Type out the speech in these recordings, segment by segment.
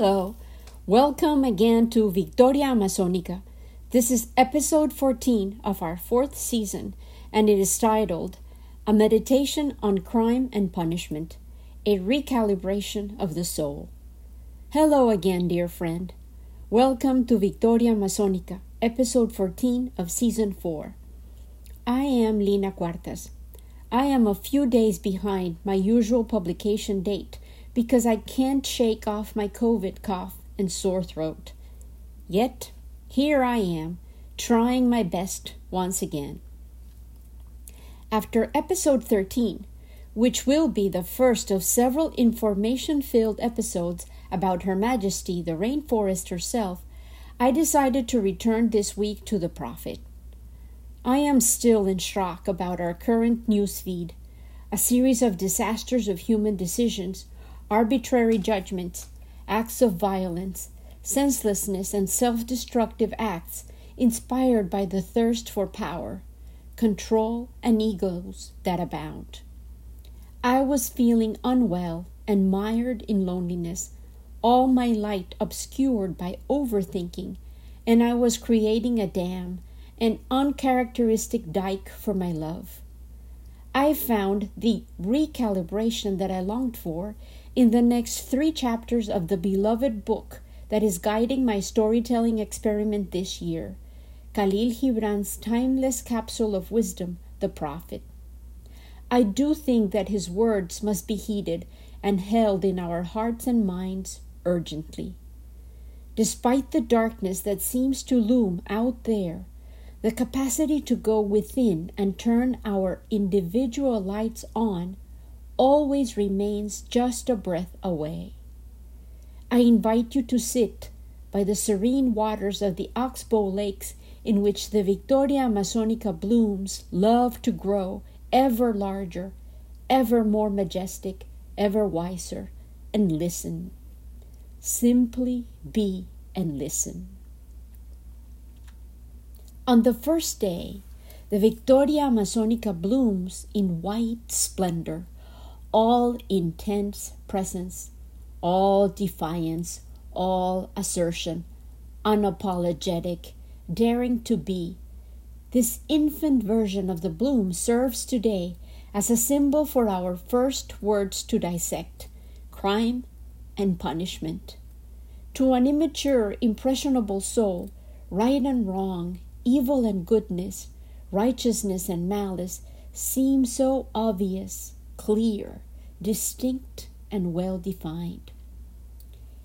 Hello, welcome again to Victoria Amazonica. This is episode 14 of our fourth season, and it is titled A Meditation on Crime and Punishment, a Recalibration of the Soul. Hello again, dear friend. Welcome to Victoria Amazonica, episode 14 of season 4. I am Lina Cuartas. I am a few days behind my usual publication date because I can't shake off my COVID cough and sore throat. Yet, here I am, trying my best once again. After episode 13, which will be the first of several information filled episodes about Her Majesty the Rainforest herself, I decided to return this week to the Prophet. I am still in shock about our current news feed, a series of disasters of human decisions arbitrary judgments, acts of violence, senselessness, and self destructive acts inspired by the thirst for power, control, and egos that abound. I was feeling unwell and mired in loneliness, all my light obscured by overthinking, and I was creating a dam, an uncharacteristic dike for my love. I found the recalibration that I longed for in the next three chapters of the beloved book that is guiding my storytelling experiment this year Khalil Gibran's timeless capsule of wisdom, The Prophet. I do think that his words must be heeded and held in our hearts and minds urgently. Despite the darkness that seems to loom out there, the capacity to go within and turn our individual lights on always remains just a breath away. I invite you to sit by the serene waters of the Oxbow Lakes in which the Victoria Amazonica blooms love to grow ever larger, ever more majestic, ever wiser, and listen. Simply be and listen. On the first day, the Victoria Amazonica blooms in white splendor all intense presence, all defiance, all assertion, unapologetic, daring to be. This infant version of the bloom serves today as a symbol for our first words to dissect crime and punishment. To an immature, impressionable soul, right and wrong, evil and goodness, righteousness and malice seem so obvious clear, distinct, and well defined.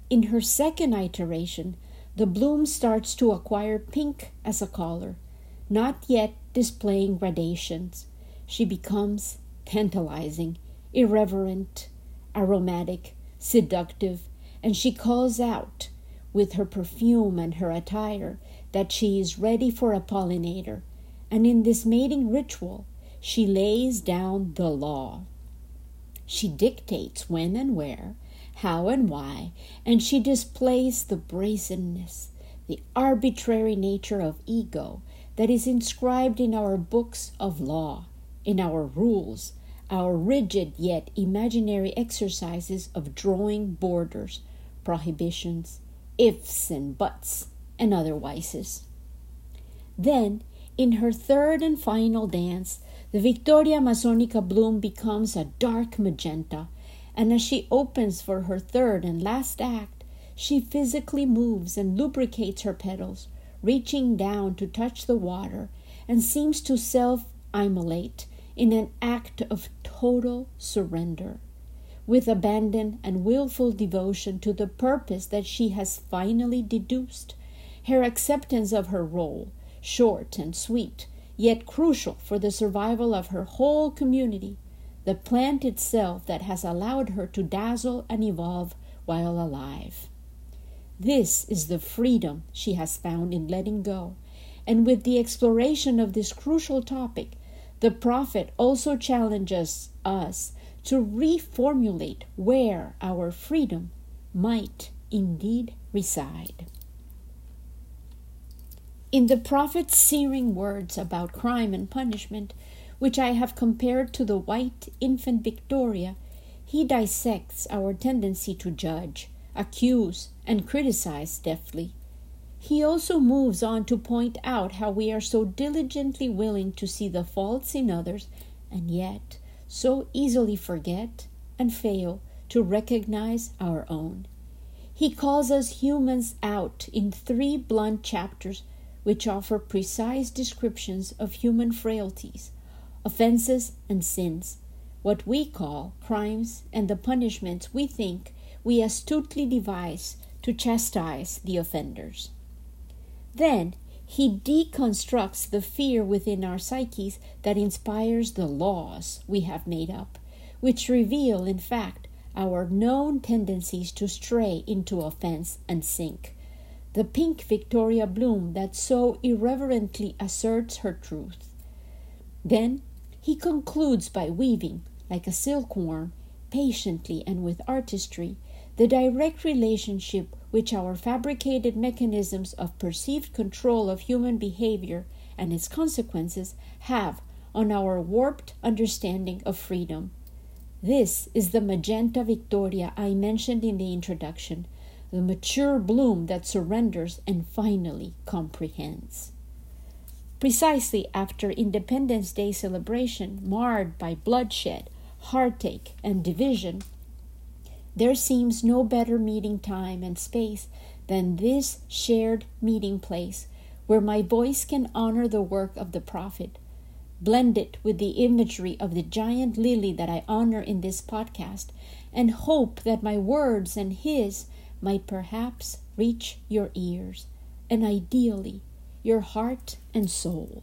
In her second iteration, the bloom starts to acquire pink as a color, not yet displaying gradations. She becomes tantalizing, irreverent, aromatic, seductive, and she calls out with her perfume and her attire that she is ready for a pollinator. And in this mating ritual, she lays down the law. She dictates when and where, how and why, and she displays the brazenness, the arbitrary nature of ego that is inscribed in our books of law, in our rules, our rigid yet imaginary exercises of drawing borders, prohibitions, ifs and buts, and other vices. Then, in her third and final dance, the Victoria Amazonica bloom becomes a dark magenta, and as she opens for her third and last act, she physically moves and lubricates her petals, reaching down to touch the water, and seems to self immolate in an act of total surrender, with abandon and willful devotion to the purpose that she has finally deduced. Her acceptance of her role, short and sweet, yet crucial for the survival of her whole community, the plant itself that has allowed her to dazzle and evolve while alive. This is the freedom she has found in letting go, and with the exploration of this crucial topic, the prophet also challenges us to reformulate where our freedom might indeed reside. In the prophet's searing words about crime and punishment, which I have compared to the white infant Victoria, he dissects our tendency to judge, accuse, and criticize deftly. He also moves on to point out how we are so diligently willing to see the faults in others and yet so easily forget and fail to recognize our own. He calls us humans out in three blunt chapters which offer precise descriptions of human frailties, offenses, and sins, what we call crimes, and the punishments we think we astutely devise to chastise the offenders. Then he deconstructs the fear within our psyches that inspires the laws we have made up, which reveal, in fact, our known tendencies to stray into offense and sink. The pink Victoria bloom that so irreverently asserts her truth. Then he concludes by weaving, like a silkworm, patiently and with artistry, the direct relationship which our fabricated mechanisms of perceived control of human behavior and its consequences have on our warped understanding of freedom this is the magenta victoria I mentioned in the introduction, the mature bloom that surrenders and finally comprehends. Precisely after Independence Day celebration, marred by bloodshed, heartache, and division, there seems no better meeting time and space than this shared meeting place where my voice can honor the work of the prophet blend it with the imagery of the giant lily that I honor in this podcast, and hope that my words and his might perhaps reach your ears, and ideally your heart and soul.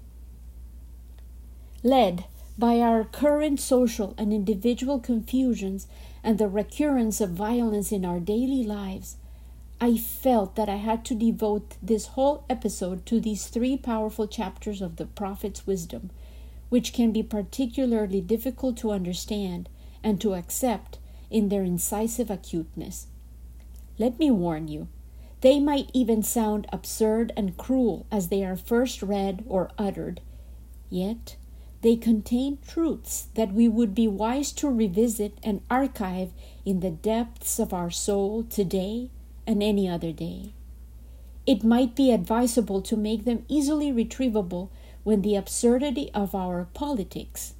Led by our current social and individual confusions and the recurrence of violence in our daily lives, I felt that I had to devote this whole episode to these three powerful chapters of the prophet's wisdom which can be particularly difficult to understand and to accept in their incisive acuteness. Let me warn you, they might even sound absurd and cruel as they are first read or uttered, yet they contain truths that we would be wise to revisit and archive in the depths of our soul today and any other day. It might be advisable to make them easily retrievable when the absurdity of our politics,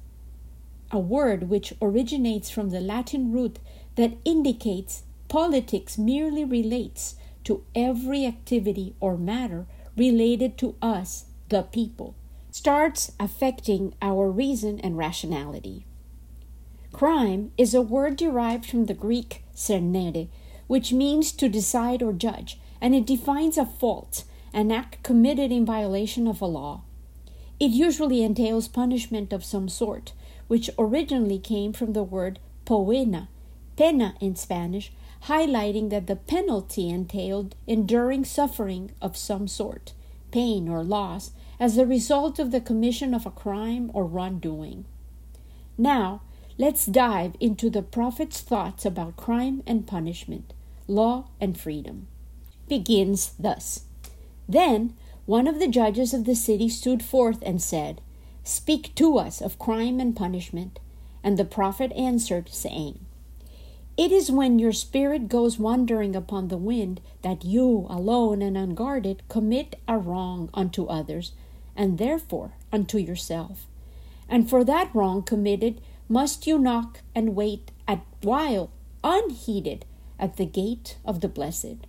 a word which originates from the Latin root that indicates politics merely relates to every activity or matter related to us, the people, starts affecting our reason and rationality. Crime is a word derived from the Greek cernere, which means to decide or judge, and it defines a fault, an act committed in violation of a law. It usually entails punishment of some sort, which originally came from the word poena, pena in Spanish, highlighting that the penalty entailed enduring suffering of some sort, pain or loss, as a result of the commission of a crime or wrongdoing. Now, let's dive into the Prophet's thoughts about crime and punishment, law and freedom. Begins thus Then one of the judges of the city stood forth and said, Speak to us of crime and punishment. And the prophet answered, saying, It is when your spirit goes wandering upon the wind that you, alone and unguarded, commit a wrong unto others, and therefore unto yourself. And for that wrong committed must you knock and wait at while, unheeded, at the gate of the blessed.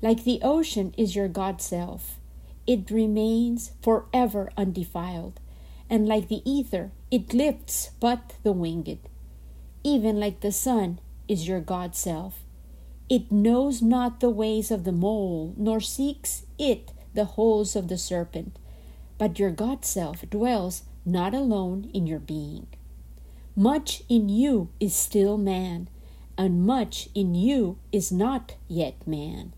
Like the ocean is your God self it remains forever undefiled, and like the ether, it lifts but the winged. Even like the sun is your God self. It knows not the ways of the mole, nor seeks it the holes of the serpent, but your God self dwells not alone in your being. Much in you is still man, and much in you is not yet man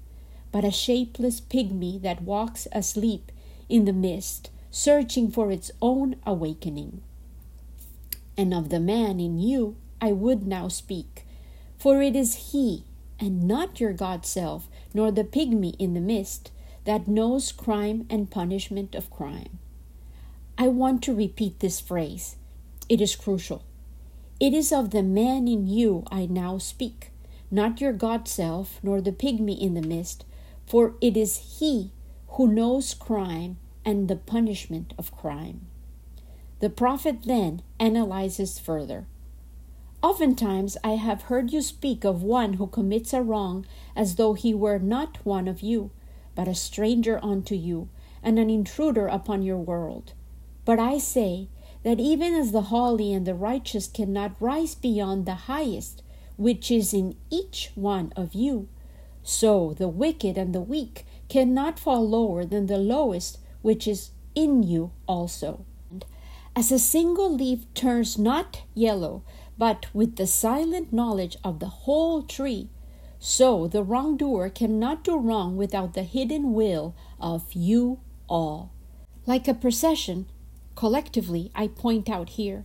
but a shapeless pygmy that walks asleep in the mist, searching for its own awakening. And of the man in you I would now speak, for it is he, and not your God self, nor the pygmy in the mist, that knows crime and punishment of crime. I want to repeat this phrase. It is crucial. It is of the man in you I now speak, not your God self, nor the pygmy in the mist, for it is he who knows crime and the punishment of crime. The prophet then analyzes further. Oftentimes I have heard you speak of one who commits a wrong as though he were not one of you, but a stranger unto you, and an intruder upon your world. But I say that even as the holy and the righteous cannot rise beyond the highest, which is in each one of you, so the wicked and the weak cannot fall lower than the lowest, which is in you also. As a single leaf turns not yellow, but with the silent knowledge of the whole tree, so the wrongdoer cannot do wrong without the hidden will of you all. Like a procession, collectively, I point out here,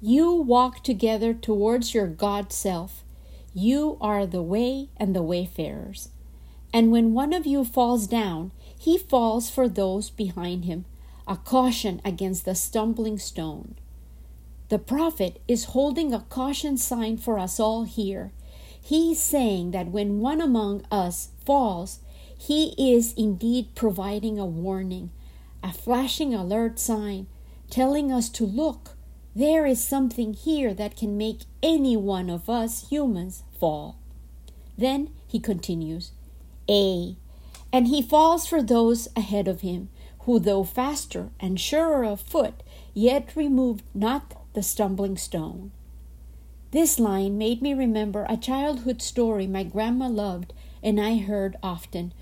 you walk together towards your God self. You are the way and the wayfarers. And when one of you falls down, he falls for those behind him, a caution against the stumbling stone. The prophet is holding a caution sign for us all here. He's saying that when one among us falls, he is indeed providing a warning, a flashing alert sign, telling us to look. There is something here that can make any one of us humans fall. Then he continues, A. And he falls for those ahead of him, who, though faster and surer of foot, yet removed not the stumbling stone. This line made me remember a childhood story my grandma loved and I heard often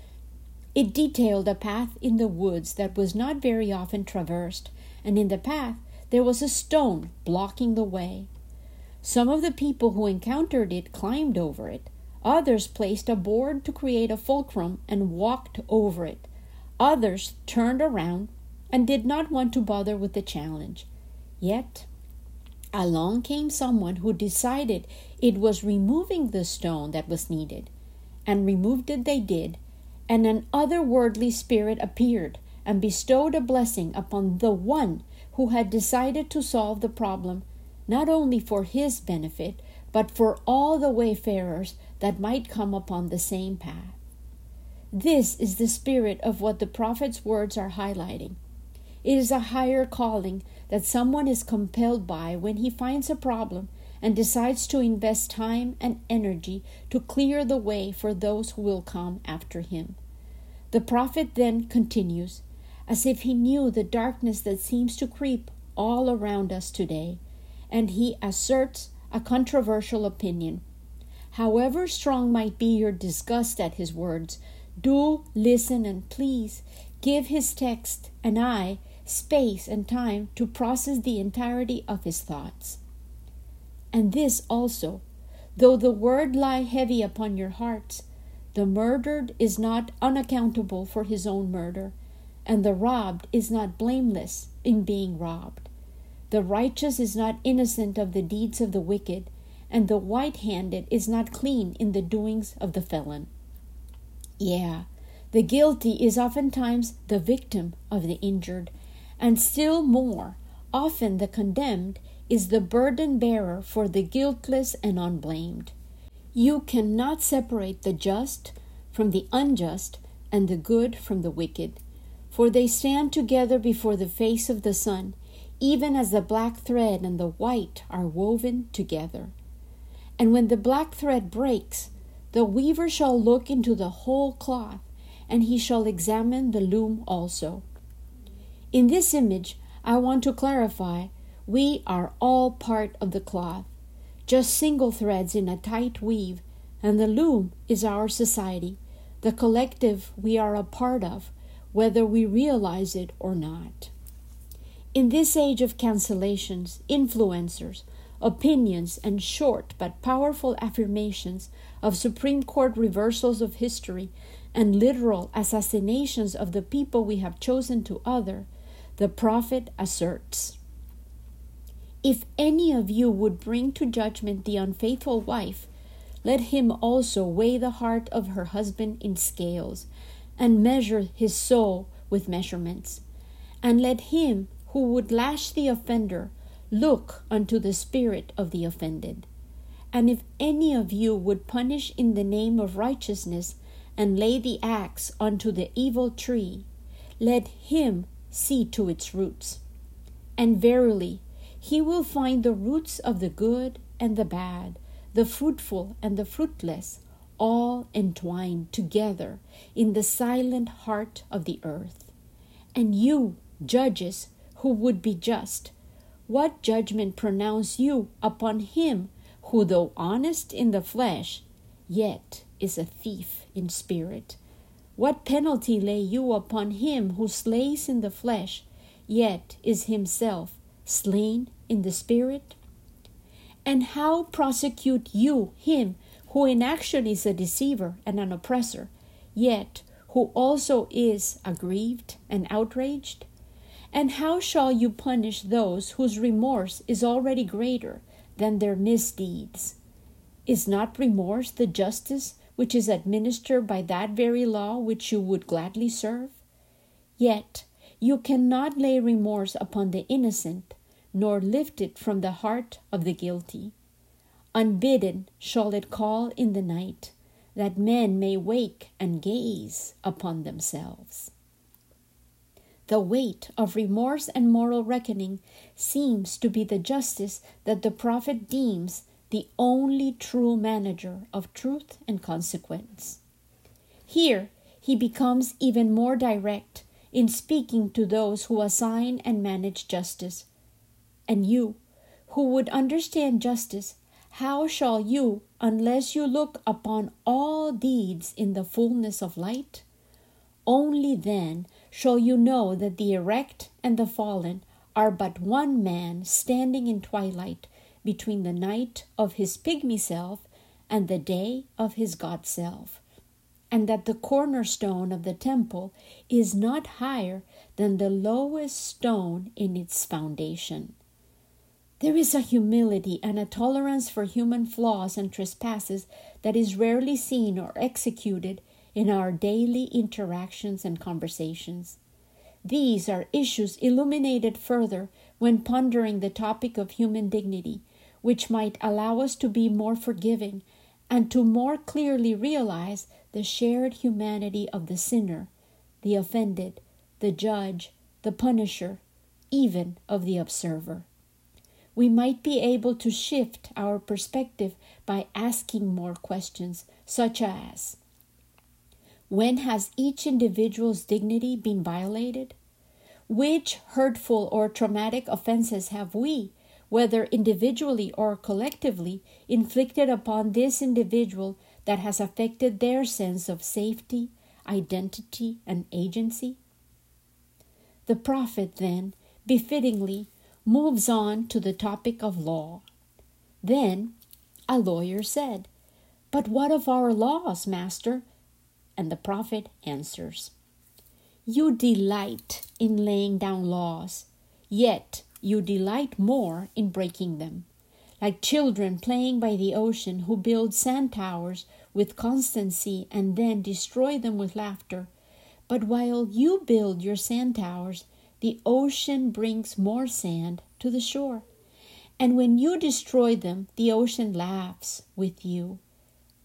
it detailed a path in the woods that was not very often traversed, and in the path there was a stone blocking the way. Some of the people who encountered it climbed over it. Others placed a board to create a fulcrum and walked over it. Others turned around and did not want to bother with the challenge. Yet, along came someone who decided it was removing the stone that was needed, and removed it they did and an otherworldly spirit appeared and bestowed a blessing upon the one who had decided to solve the problem not only for his benefit, but for all the wayfarers that might come upon the same path. This is the spirit of what the prophet's words are highlighting. It is a higher calling that someone is compelled by when he finds a problem and decides to invest time and energy to clear the way for those who will come after him. The prophet then continues, as if he knew the darkness that seems to creep all around us today, and he asserts a controversial opinion. However strong might be your disgust at his words, do listen and please give his text and I space and time to process the entirety of his thoughts. And this also, though the word lie heavy upon your hearts, the murdered is not unaccountable for his own murder, and the robbed is not blameless in being robbed. The righteous is not innocent of the deeds of the wicked, and the white handed is not clean in the doings of the felon. Yeah, the guilty is oftentimes the victim of the injured, and still more, often the condemned is the burden bearer for the guiltless and unblamed. You cannot separate the just from the unjust and the good from the wicked, for they stand together before the face of the sun, even as the black thread and the white are woven together. And when the black thread breaks, the weaver shall look into the whole cloth, and he shall examine the loom also. In this image, I want to clarify we are all part of the cloth, just single threads in a tight weave, and the loom is our society, the collective we are a part of, whether we realize it or not. In this age of cancellations, influencers, opinions, and short but powerful affirmations of Supreme Court reversals of history and literal assassinations of the people we have chosen to other, the prophet asserts if any of you would bring to judgment the unfaithful wife, let him also weigh the heart of her husband in scales, and measure his soul with measurements. And let him who would lash the offender look unto the spirit of the offended. And if any of you would punish in the name of righteousness and lay the axe unto the evil tree, let him see to its roots. And verily, he will find the roots of the good and the bad, the fruitful and the fruitless, all entwined together in the silent heart of the earth. And you, judges, who would be just, what judgment pronounce you upon him who, though honest in the flesh, yet is a thief in spirit? What penalty lay you upon him who slays in the flesh, yet is himself slain in the spirit? And how prosecute you him who in action is a deceiver and an oppressor, yet who also is aggrieved and outraged? And how shall you punish those whose remorse is already greater than their misdeeds? Is not remorse the justice which is administered by that very law which you would gladly serve? Yet you cannot lay remorse upon the innocent, nor lift it from the heart of the guilty. Unbidden shall it call in the night, that men may wake and gaze upon themselves. The weight of remorse and moral reckoning seems to be the justice that the prophet deems the only true manager of truth and consequence. Here he becomes even more direct in speaking to those who assign and manage justice. And you, who would understand justice, how shall you, unless you look upon all deeds in the fullness of light? Only then shall you know that the erect and the fallen are but one man standing in twilight between the night of his pygmy self and the day of his God self, and that the cornerstone of the temple is not higher than the lowest stone in its foundation. There is a humility and a tolerance for human flaws and trespasses that is rarely seen or executed in our daily interactions and conversations. These are issues illuminated further when pondering the topic of human dignity which might allow us to be more forgiving and to more clearly realize the shared humanity of the sinner, the offended, the judge, the punisher, even of the observer. We might be able to shift our perspective by asking more questions, such as When has each individual's dignity been violated? Which hurtful or traumatic offenses have we, whether individually or collectively, inflicted upon this individual that has affected their sense of safety, identity, and agency? The prophet then, befittingly, moves on to the topic of law. Then a lawyer said, But what of our laws, master? And the prophet answers, You delight in laying down laws, yet you delight more in breaking them. Like children playing by the ocean who build sand towers with constancy and then destroy them with laughter. But while you build your sand towers, the ocean brings more sand to the shore. And when you destroy them, the ocean laughs with you.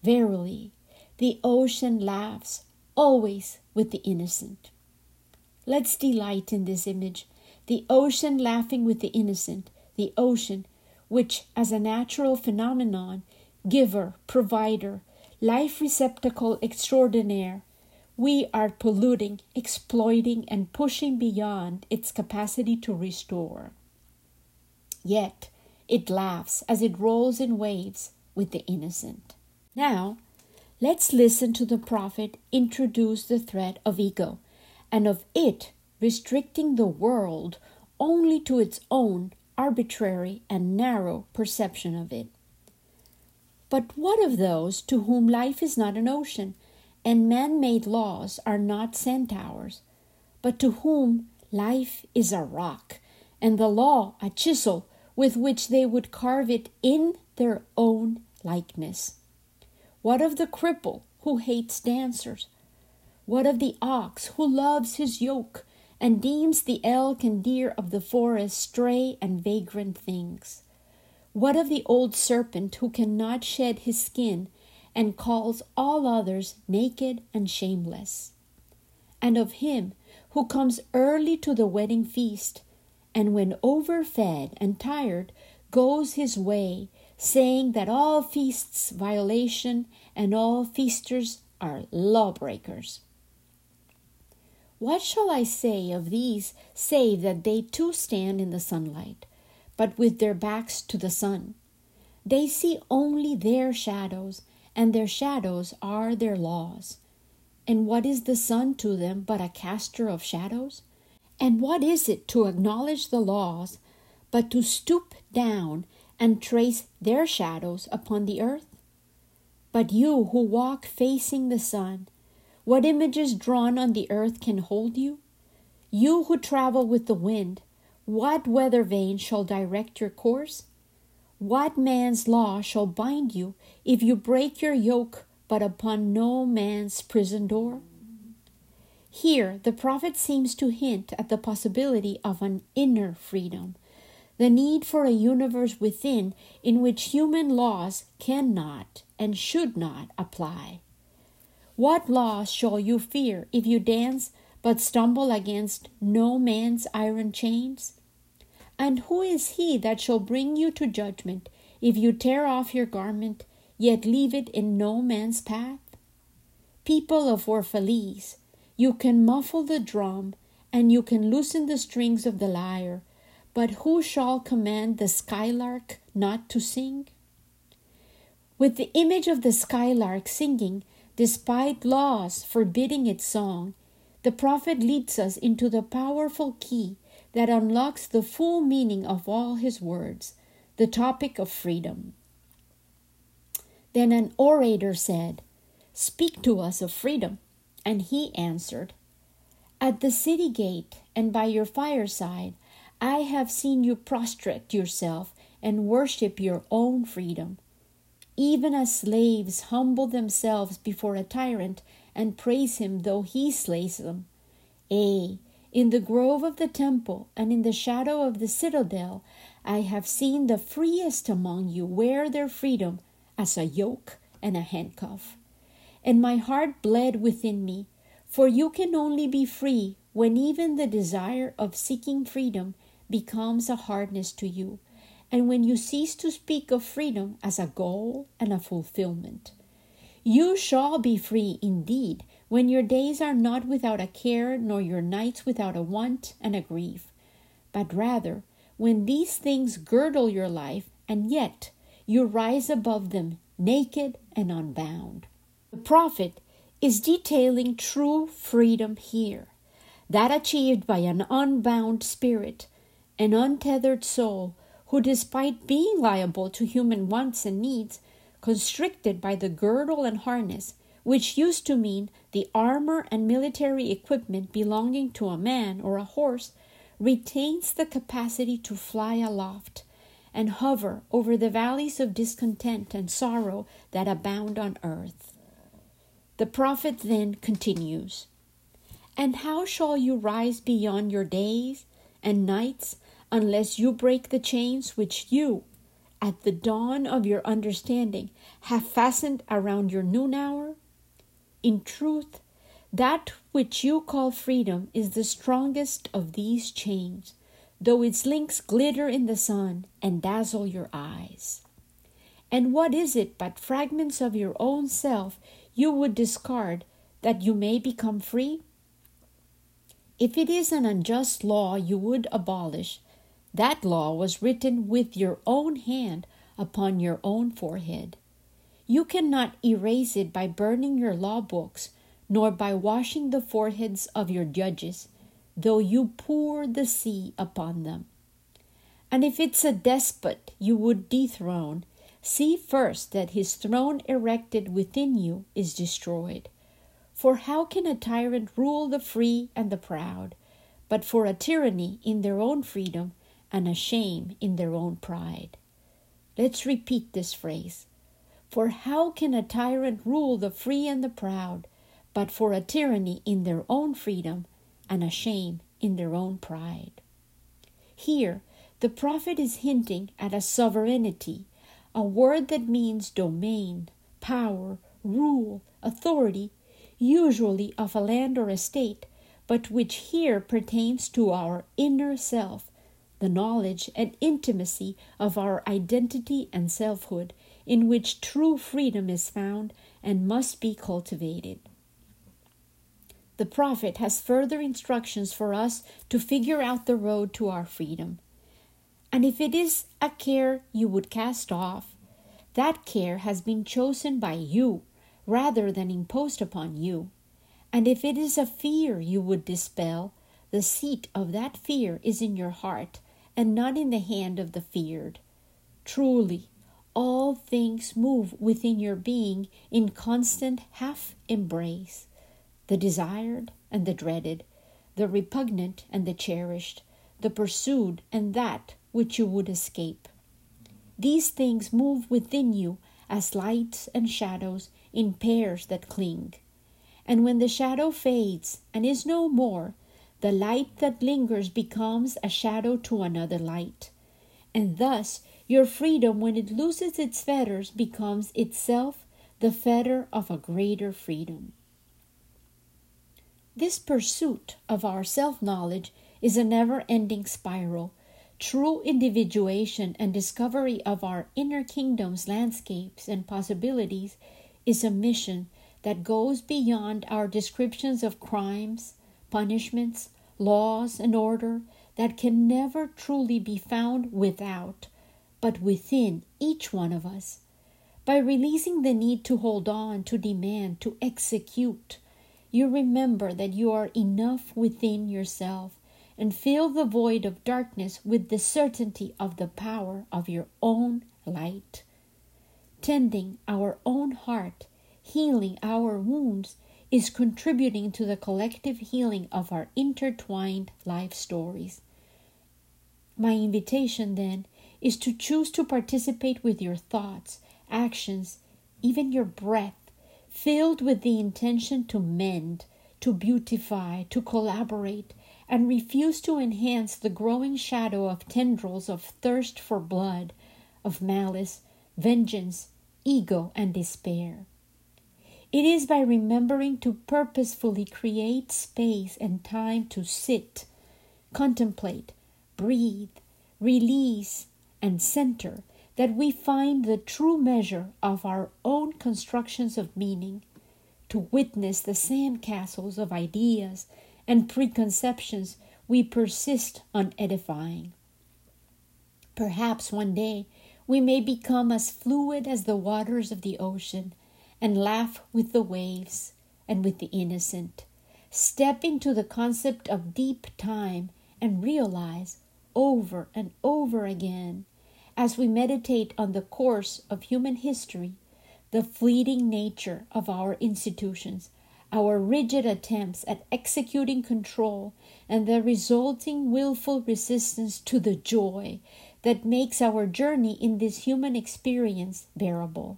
Verily, the ocean laughs always with the innocent. Let's delight in this image the ocean laughing with the innocent, the ocean, which, as a natural phenomenon, giver, provider, life receptacle extraordinaire, we are polluting, exploiting, and pushing beyond its capacity to restore. Yet it laughs as it rolls in waves with the innocent. Now, let's listen to the prophet introduce the threat of ego and of it restricting the world only to its own arbitrary and narrow perception of it. But what of those to whom life is not an ocean, and man made laws are not towers, but to whom life is a rock, and the law a chisel with which they would carve it in their own likeness? What of the cripple who hates dancers? What of the ox who loves his yoke and deems the elk and deer of the forest stray and vagrant things. What of the old serpent who cannot shed his skin and calls all others naked and shameless? And of him who comes early to the wedding feast, and when overfed and tired, goes his way, saying that all feasts violation and all feasters are lawbreakers. What shall I say of these save that they too stand in the sunlight, but with their backs to the sun? They see only their shadows, and their shadows are their laws. And what is the sun to them but a caster of shadows? And what is it to acknowledge the laws but to stoop down and trace their shadows upon the earth? But you who walk facing the sun, what images drawn on the earth can hold you? You who travel with the wind, what weather vane shall direct your course? What man's law shall bind you if you break your yoke but upon no man's prison door? Here, the prophet seems to hint at the possibility of an inner freedom, the need for a universe within in which human laws cannot and should not apply. What laws shall you fear if you dance but stumble against no man's iron chains? And who is he that shall bring you to judgment if you tear off your garment, yet leave it in no man's path? People of Orphalese, you can muffle the drum and you can loosen the strings of the lyre but who shall command the skylark not to sing? With the image of the skylark singing, despite laws forbidding its song, the prophet leads us into the powerful key that unlocks the full meaning of all his words, the topic of freedom. Then an orator said, Speak to us of freedom. And he answered, At the city gate and by your fireside, I have seen you prostrate yourself and worship your own freedom. Even as slaves humble themselves before a tyrant and praise him though he slays them. Ay, in the grove of the temple and in the shadow of the citadel, I have seen the freest among you wear their freedom as a yoke and a handcuff. And my heart bled within me, for you can only be free when even the desire of seeking freedom becomes a hardness to you, and when you cease to speak of freedom as a goal and a fulfillment. You shall be free indeed when your days are not without a care, nor your nights without a want and a grief, but rather when these things girdle your life, and yet you rise above them naked and unbound. The prophet is detailing true freedom here, that achieved by an unbound spirit an untethered soul who, despite being liable to human wants and needs, constricted by the girdle and harness, which used to mean the armor and military equipment belonging to a man or a horse, retains the capacity to fly aloft and hover over the valleys of discontent and sorrow that abound on earth. The prophet then continues And how shall you rise beyond your days and nights unless you break the chains which you, at the dawn of your understanding, have fastened around your noon hour? In truth, that which you call freedom is the strongest of these chains, though its links glitter in the sun and dazzle your eyes. And what is it but fragments of your own self you would discard that you may become free? If it is an unjust law you would abolish, that law was written with your own hand upon your own forehead. You cannot erase it by burning your law books, nor by washing the foreheads of your judges, though you pour the sea upon them. And if it's a despot you would dethrone, see first that his throne erected within you is destroyed. For how can a tyrant rule the free and the proud? But for a tyranny in their own freedom, and a shame in their own pride. Let's repeat this phrase. For how can a tyrant rule the free and the proud, but for a tyranny in their own freedom and a shame in their own pride? Here, the prophet is hinting at a sovereignty, a word that means domain, power, rule, authority, usually of a land or estate, but which here pertains to our inner self, the knowledge and intimacy of our identity and selfhood, in which true freedom is found and must be cultivated. The prophet has further instructions for us to figure out the road to our freedom. And if it is a care you would cast off, that care has been chosen by you rather than imposed upon you. And if it is a fear you would dispel, the seat of that fear is in your heart and not in the hand of the feared. Truly, all things move within your being in constant half embrace the desired and the dreaded, the repugnant and the cherished, the pursued and that which you would escape. These things move within you as lights and shadows in pairs that cling. And when the shadow fades and is no more, the light that lingers becomes a shadow to another light. And thus your freedom, when it loses its fetters, becomes itself the fetter of a greater freedom. This pursuit of our self knowledge is a never ending spiral. True individuation and discovery of our inner kingdom's landscapes and possibilities is a mission that goes beyond our descriptions of crimes, punishments, laws, and order that can never truly be found without, but within each one of us. By releasing the need to hold on, to demand, to execute, you remember that you are enough within yourself and fill the void of darkness with the certainty of the power of your own light. Tending our own heart, healing our wounds, is contributing to the collective healing of our intertwined life stories. My invitation, then, is to choose to participate with your thoughts, actions, even your breath filled with the intention to mend, to beautify, to collaborate, and refuse to enhance the growing shadow of tendrils of thirst for blood, of malice, vengeance, ego, and despair. It is by remembering to purposefully create space and time to sit, contemplate, breathe, release, and center that we find the true measure of our own constructions of meaning, to witness the sandcastles of ideas and preconceptions we persist on edifying. Perhaps one day we may become as fluid as the waters of the ocean and laugh with the waves and with the innocent. Step into the concept of deep time and realize over and over again as we meditate on the course of human history, the fleeting nature of our institutions, our rigid attempts at executing control, and the resulting willful resistance to the joy that makes our journey in this human experience bearable.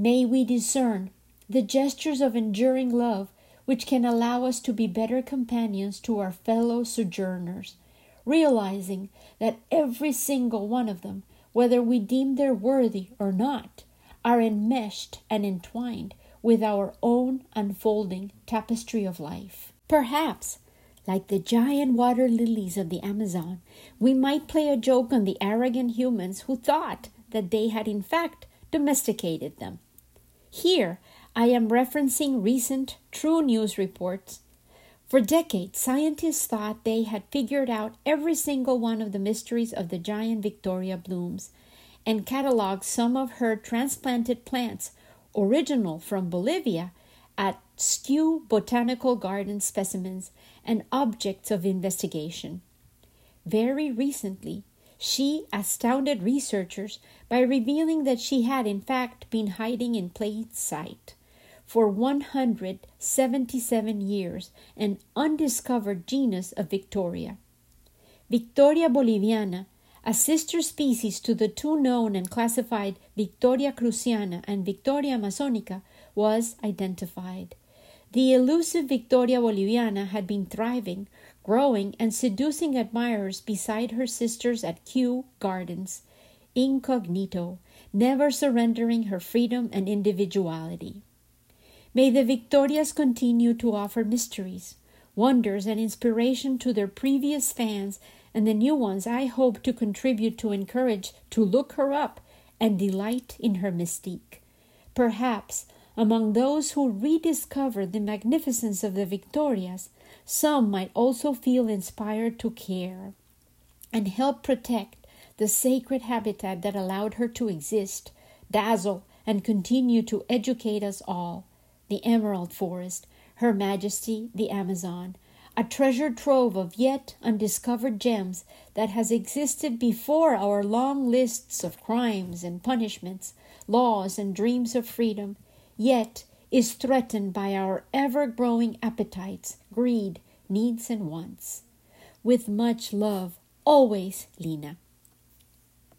May we discern the gestures of enduring love which can allow us to be better companions to our fellow sojourners realizing that every single one of them, whether we deem they're worthy or not, are enmeshed and entwined with our own unfolding tapestry of life. Perhaps, like the giant water lilies of the Amazon, we might play a joke on the arrogant humans who thought that they had in fact domesticated them. Here, I am referencing recent true news reports for decades, scientists thought they had figured out every single one of the mysteries of the giant Victoria blooms and cataloged some of her transplanted plants, original from Bolivia, at Skew Botanical Garden specimens and objects of investigation. Very recently, she astounded researchers by revealing that she had in fact been hiding in plain sight for 177 years an undiscovered genus of Victoria. Victoria boliviana, a sister species to the two known and classified Victoria cruziana and Victoria amazonica, was identified. The elusive Victoria Boliviana had been thriving, growing, and seducing admirers beside her sisters at Kew Gardens, incognito, never surrendering her freedom and individuality. May the Victorias continue to offer mysteries, wonders, and inspiration to their previous fans and the new ones I hope to contribute to encourage to look her up and delight in her mystique. Perhaps among those who rediscover the magnificence of the Victorias, some might also feel inspired to care and help protect the sacred habitat that allowed her to exist, dazzle, and continue to educate us all. The Emerald Forest, Her Majesty the Amazon, a treasure trove of yet undiscovered gems that has existed before our long lists of crimes and punishments, laws and dreams of freedom, yet is threatened by our ever growing appetites, greed, needs, and wants. With much love, always, Lena.